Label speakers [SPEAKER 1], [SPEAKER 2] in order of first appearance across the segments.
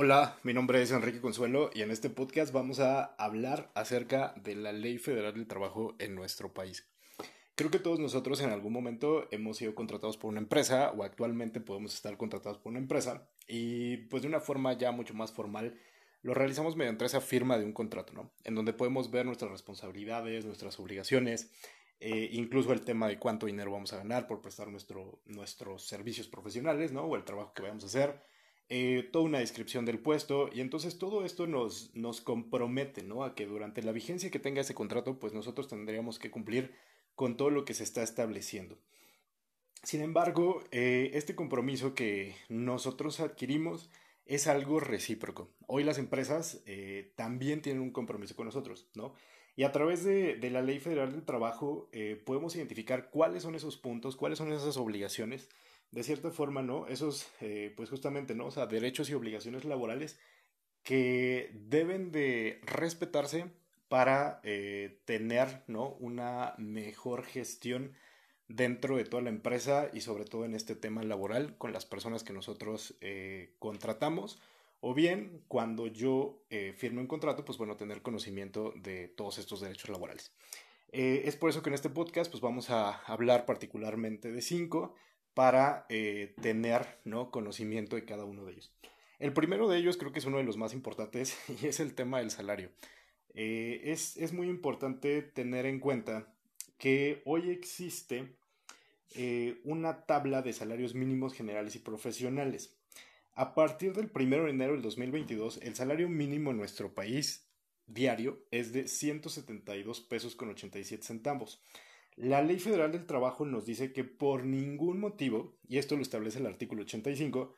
[SPEAKER 1] Hola, mi nombre es Enrique Consuelo y en este podcast vamos a hablar acerca de la Ley Federal del Trabajo en nuestro país. Creo que todos nosotros en algún momento hemos sido contratados por una empresa o actualmente podemos estar contratados por una empresa y pues de una forma ya mucho más formal lo realizamos mediante esa firma de un contrato, ¿no? En donde podemos ver nuestras responsabilidades, nuestras obligaciones, eh, incluso el tema de cuánto dinero vamos a ganar por prestar nuestro, nuestros servicios profesionales, ¿no? O el trabajo que vayamos a hacer eh, toda una descripción del puesto y entonces todo esto nos, nos compromete ¿no? a que durante la vigencia que tenga ese contrato pues nosotros tendríamos que cumplir con todo lo que se está estableciendo. Sin embargo, eh, este compromiso que nosotros adquirimos es algo recíproco. Hoy las empresas eh, también tienen un compromiso con nosotros, ¿no? Y a través de, de la Ley Federal del Trabajo podemos identificar cuáles son esos puntos, cuáles son esas obligaciones de cierta forma, ¿no? Esos, eh, pues justamente, ¿no? O sea, derechos y obligaciones laborales que deben de respetarse para eh, tener, ¿no? Una mejor gestión dentro de toda la empresa y sobre todo en este tema laboral con las personas que nosotros eh, contratamos o bien cuando yo firme un contrato, pues bueno, tener conocimiento de todos estos derechos laborales. es por eso que en este podcast pues vamos a hablar particularmente de cinco para eh, tener ¿no? conocimiento de cada uno de ellos. El primero de ellos creo que es uno de los más importantes y es el tema del salario. Eh, es, muy importante tener en cuenta que hoy existe eh, una tabla de salarios mínimos generales y profesionales. A partir del 1 de enero del 2022, el salario mínimo en nuestro país diario es de 172 pesos con 87 centavos. La Ley Federal del Trabajo nos dice que por ningún motivo, y esto lo establece el artículo 85,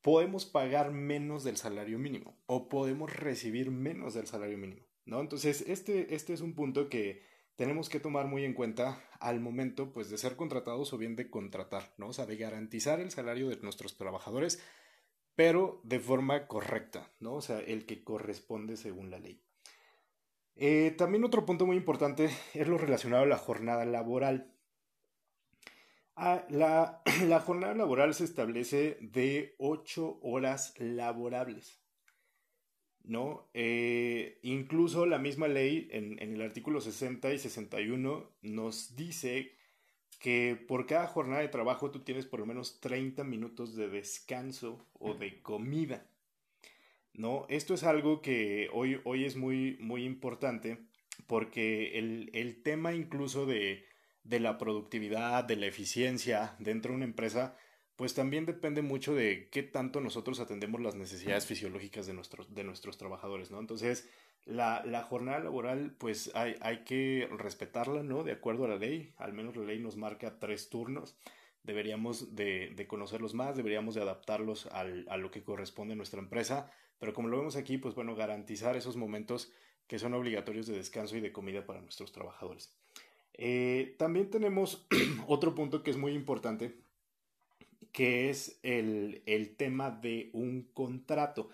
[SPEAKER 1] podemos pagar menos del salario mínimo o podemos recibir menos del salario mínimo, ¿no? Entonces, este, este es un punto que tenemos que tomar muy en cuenta al momento, pues, de ser contratados o bien de contratar, ¿no? O sea, de garantizar el salario de nuestros trabajadores, pero de forma correcta, ¿no? O sea, el que corresponde según la ley. Eh, también otro punto muy importante es lo relacionado a la jornada laboral. Ah, la, jornada laboral se establece de 8 horas laborables. ¿no? Eh, incluso la misma ley en, en, el artículo 60 y 61 nos dice que por cada jornada de trabajo tú tienes por lo menos 30 minutos de descanso o de comida. ¿No? Esto es algo que hoy, hoy es muy, muy importante porque el, el tema incluso de, de, la productividad, de la eficiencia dentro de una empresa, pues también depende mucho de qué tanto nosotros atendemos las necesidades fisiológicas de nuestros, de nuestros trabajadores, ¿no? Entonces, la, la jornada laboral, pues hay, hay que respetarla, ¿no? De acuerdo a la ley, al menos la ley nos marca tres turnos deberíamos de, de, conocerlos más, deberíamos de adaptarlos al, a lo que corresponde a nuestra empresa pero como lo vemos aquí, pues bueno, garantizar esos momentos que son obligatorios de descanso y de comida para nuestros trabajadores. Eh, también tenemos otro punto que es muy importante, que es el, el tema de un contrato.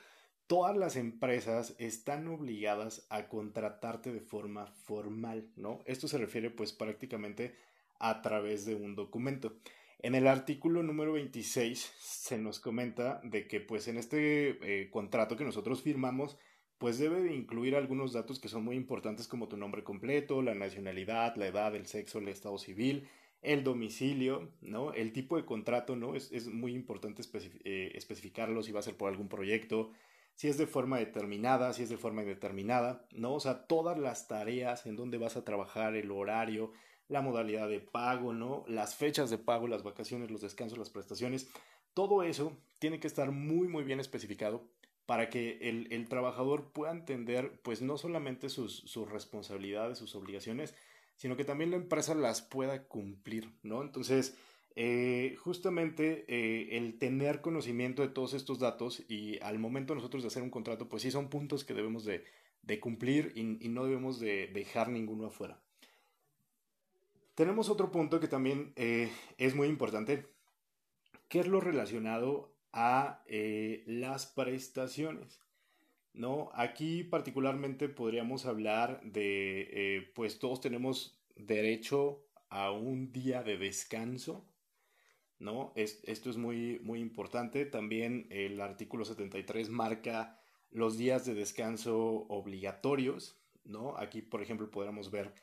[SPEAKER 1] Todas las empresas están obligadas a contratarte de forma formal, ¿no? Esto se refiere pues prácticamente a través de un documento. En el artículo número 26 se nos comenta de que pues en este eh, contrato que nosotros firmamos pues debe de incluir algunos datos que son muy importantes como tu nombre completo, la nacionalidad, la edad, el sexo, el estado civil, el domicilio, ¿no? El tipo de contrato, ¿no? Es, es muy importante eh, especificarlo si va a ser por algún proyecto, si es de forma determinada, si es de forma indeterminada, ¿no? O sea, todas las tareas en donde vas a trabajar, el horario, la modalidad de pago, ¿no? Las fechas de pago, las vacaciones, los descansos, las prestaciones. Todo eso tiene que estar muy, muy bien especificado para que el, trabajador pueda entender, pues, no solamente sus, sus, responsabilidades, sus obligaciones, sino que también la empresa las pueda cumplir, ¿no? Entonces, eh, justamente eh, el tener conocimiento de todos estos datos y al momento nosotros de hacer un contrato, pues sí son puntos que debemos de, cumplir y, y, no debemos de dejar ninguno afuera. Tenemos otro punto que también eh, es muy importante, que es lo relacionado a eh, las prestaciones. ¿no? Aquí particularmente podríamos hablar de, eh, pues todos tenemos derecho a un día de descanso, ¿no? esto es muy, muy importante. También el artículo 73 marca los días de descanso obligatorios, ¿no? Aquí, por ejemplo, podríamos ver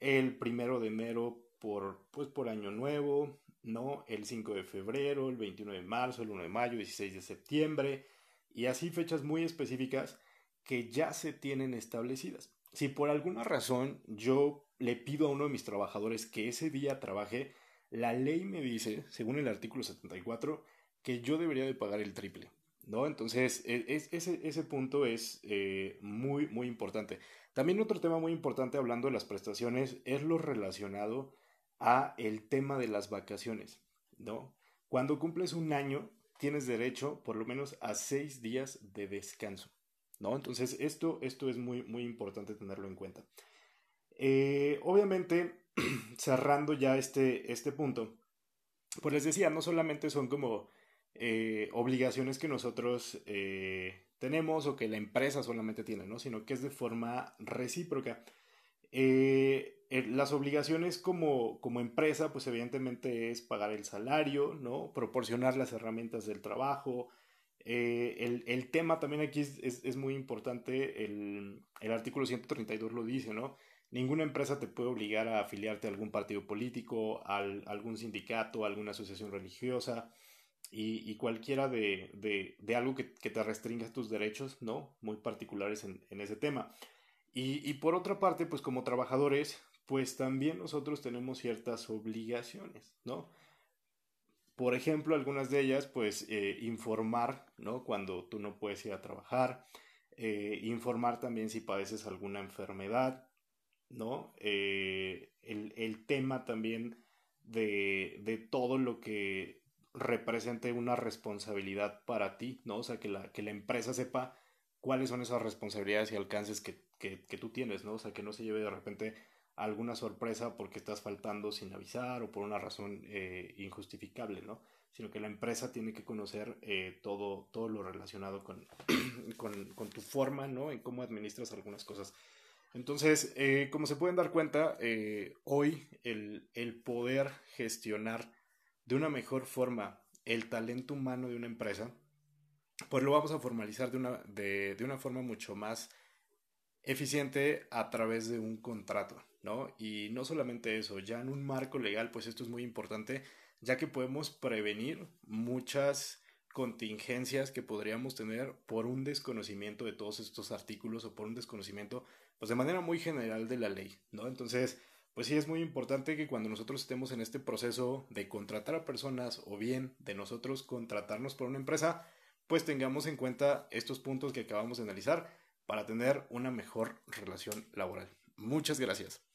[SPEAKER 1] el primero de enero por, pues, por año nuevo, ¿no? El 5 de febrero, el 21 de marzo, el 1 de mayo, 16 de septiembre, y así fechas muy específicas que ya se tienen establecidas. Si por alguna razón yo le pido a uno de mis trabajadores que ese día trabaje, la ley me dice, según el artículo 74, que yo debería de pagar el triple. ¿No? Entonces, e, ese, ese, punto es eh, muy, muy importante. También otro tema muy importante hablando de las prestaciones es lo relacionado a el tema de las vacaciones, ¿no? Cuando cumples un año, tienes derecho por lo menos a seis días de descanso, ¿no? Entonces, esto, esto es muy, muy importante tenerlo en cuenta. Eh, obviamente, cerrando ya este, este punto, pues les decía, no solamente son como eh, obligaciones que nosotros eh, tenemos o que la empresa solamente tiene, ¿no? Sino que es de forma recíproca. las obligaciones como, como empresa, pues evidentemente es pagar el salario, ¿no? Proporcionar las herramientas del trabajo, el, el, tema también aquí es, es, es muy importante, el, el, artículo 132 lo dice, ¿no? Ninguna empresa te puede obligar a afiliarte a algún partido político, a algún sindicato, a alguna asociación religiosa y, y cualquiera de, de, de algo que, que, te restringa tus derechos, ¿no? Muy particulares en, en ese tema. Y, y, por otra parte, pues como trabajadores, pues también nosotros tenemos ciertas obligaciones, ¿no? Por ejemplo, algunas de ellas, pues eh, informar, ¿no? Cuando tú no puedes ir a trabajar, eh, informar también si padeces alguna enfermedad, ¿no? Eh, el, el, tema también de, de, todo lo que represente una responsabilidad para ti, ¿no? O sea, que la, que la empresa sepa cuáles son esas responsabilidades y alcances que, que, tú tienes, ¿no? O sea, que no se lleve de repente alguna sorpresa porque estás faltando sin avisar o por una razón eh, injustificable, ¿no? Sino que la empresa tiene que conocer eh, todo, todo lo relacionado con, con, con, tu forma, ¿no? En cómo administras algunas cosas. Entonces, eh, como se pueden dar cuenta, hoy el, el, poder gestionar de una mejor forma el talento humano de una empresa, pues lo vamos a formalizar de una, de, de una forma mucho más eficiente a través de un contrato, ¿no? Y no solamente eso, ya en un marco legal, pues esto es muy importante, ya que podemos prevenir muchas contingencias que podríamos tener por un desconocimiento de todos estos artículos o por un desconocimiento pues de manera muy general de la ley, ¿no? Entonces, pues sí es muy importante que cuando nosotros estemos en este proceso de contratar a personas o bien de nosotros contratarnos por una empresa, pues tengamos en cuenta estos puntos que acabamos de analizar para tener una mejor relación laboral. Muchas gracias.